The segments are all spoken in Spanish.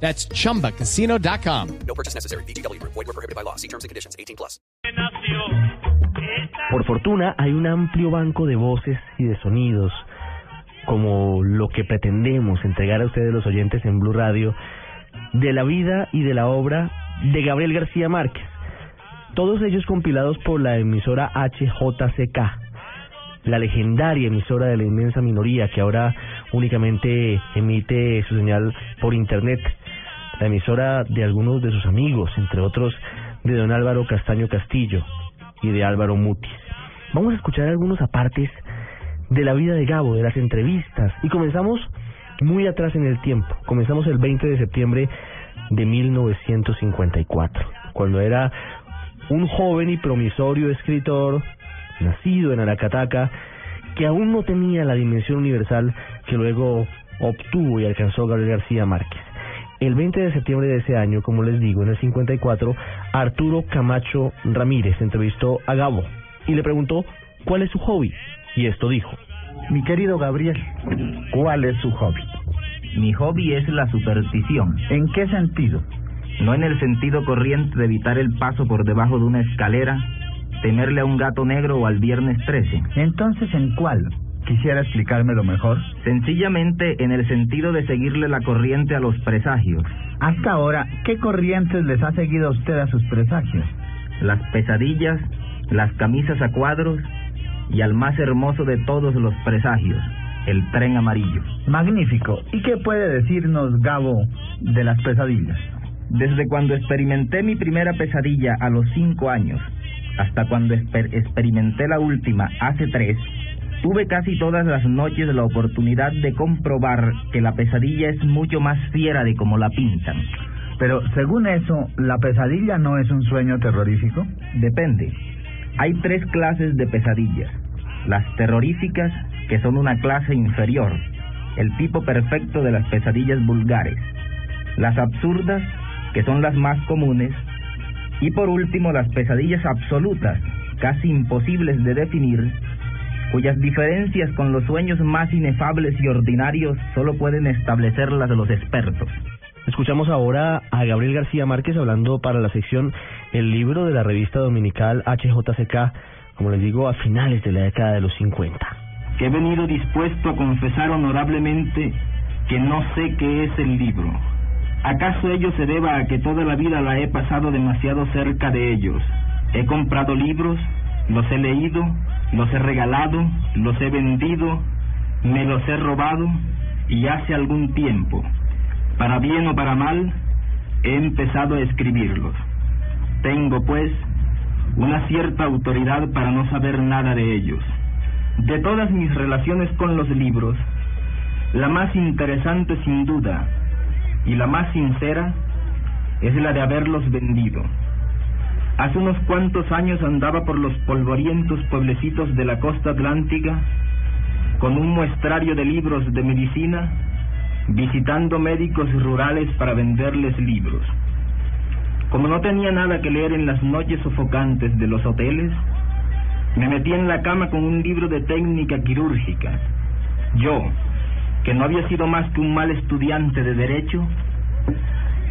That's chumbacasino.com. No purchase necessary. BGW. Void were prohibited by law. See terms and conditions. 18 plus. Por fortuna hay un amplio banco de voces y de sonidos, como lo que pretendemos entregar a ustedes los oyentes en Blue Radio, de la vida y de la obra de Gabriel García Márquez. Todos ellos compilados por la emisora HJCK, la legendaria emisora de la inmensa minoría que ahora únicamente emite su señal por internet, la emisora de algunos de sus amigos, entre otros de don Álvaro Castaño Castillo y de Álvaro Mutis. Vamos a escuchar algunos apartes de la vida de Gabo, de las entrevistas, y comenzamos muy atrás en el tiempo. Comenzamos el 20 de septiembre de 1954, cuando era un joven y promisorio escritor nacido en Aracataca, que aún no tenía la dimensión universal que luego obtuvo y alcanzó Gabriel García Márquez. El 20 de septiembre de ese año, como les digo, en el 54, Arturo Camacho Ramírez entrevistó a Gabo y le preguntó cuál es su hobby. Y esto dijo. Mi querido Gabriel, ¿cuál es su hobby? Mi hobby es la superstición. ¿En qué sentido? No en el sentido corriente de evitar el paso por debajo de una escalera, temerle a un gato negro o al viernes 13. Entonces, ¿en cuál? ¿Quisiera explicármelo mejor? Sencillamente en el sentido de seguirle la corriente a los presagios. Hasta ahora, ¿qué corrientes les ha seguido a usted a sus presagios? Las pesadillas, las camisas a cuadros y al más hermoso de todos los presagios, el tren amarillo. Magnífico. ¿Y qué puede decirnos Gabo de las pesadillas? Desde cuando experimenté mi primera pesadilla a los cinco años hasta cuando exper experimenté la última hace tres, tuve casi todas las noches la oportunidad de comprobar que la pesadilla es mucho más fiera de como la pintan. Pero según eso, ¿la pesadilla no es un sueño terrorífico? Depende. Hay tres clases de pesadillas. Las terroríficas, que son una clase inferior, el tipo perfecto de las pesadillas vulgares. Las absurdas, que son las más comunes. Y por último, las pesadillas absolutas, casi imposibles de definir, cuyas diferencias con los sueños más inefables y ordinarios solo pueden establecerlas los expertos. Escuchamos ahora a Gabriel García Márquez hablando para la sección El libro de la revista dominical HJCK, como les digo, a finales de la década de los 50. Que he venido dispuesto a confesar honorablemente que no sé qué es el libro. ¿Acaso ello se deba a que toda la vida la he pasado demasiado cerca de ellos? He comprado libros, los he leído, los he regalado, los he vendido, me los he robado y hace algún tiempo, para bien o para mal, he empezado a escribirlos. Tengo, pues, una cierta autoridad para no saber nada de ellos. De todas mis relaciones con los libros, la más interesante sin duda y la más sincera es la de haberlos vendido. Hace unos cuantos años andaba por los polvorientos pueblecitos de la costa atlántica con un muestrario de libros de medicina, visitando médicos rurales para venderles libros. Como no tenía nada que leer en las noches sofocantes de los hoteles, me metí en la cama con un libro de técnica quirúrgica. Yo, que no había sido más que un mal estudiante de derecho,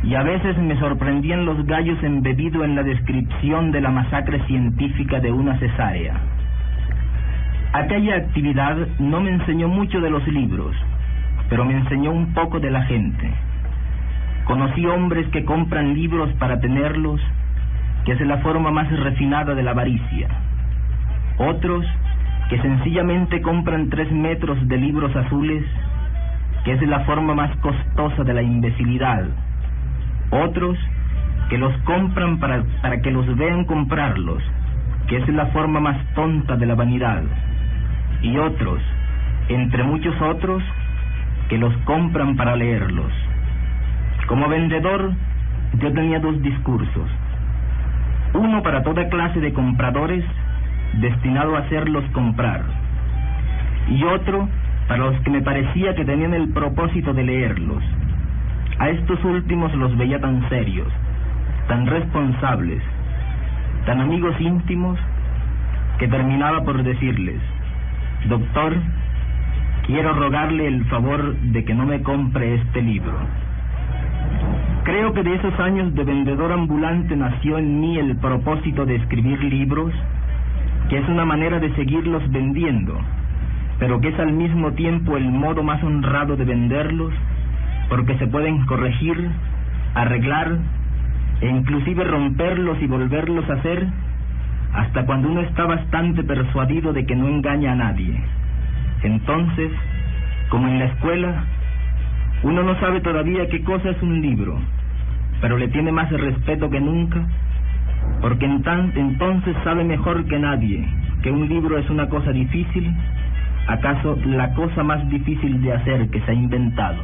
y a veces me sorprendían los gallos embebido en la descripción de la masacre científica de una cesárea. Aquella actividad no me enseñó mucho de los libros, pero me enseñó un poco de la gente. Conocí hombres que compran libros para tenerlos, que es la forma más refinada de la avaricia. Otros que sencillamente compran tres metros de libros azules, que es la forma más costosa de la imbecilidad. Otros que los compran para, para que los vean comprarlos, que es la forma más tonta de la vanidad. Y otros, entre muchos otros, que los compran para leerlos. Como vendedor, yo tenía dos discursos. Uno para toda clase de compradores, destinado a hacerlos comprar. Y otro para los que me parecía que tenían el propósito de leerlos. A estos últimos los veía tan serios, tan responsables, tan amigos íntimos, que terminaba por decirles, Doctor, quiero rogarle el favor de que no me compre este libro. Creo que de esos años de vendedor ambulante nació en mí el propósito de escribir libros, que es una manera de seguirlos vendiendo, pero que es al mismo tiempo el modo más honrado de venderlos, porque se pueden corregir, arreglar e inclusive romperlos y volverlos a hacer hasta cuando uno está bastante persuadido de que no engaña a nadie. Entonces, como en la escuela, uno no sabe todavía qué cosa es un libro, pero le tiene más respeto que nunca, porque entonces sabe mejor que nadie que un libro es una cosa difícil, acaso la cosa más difícil de hacer que se ha inventado.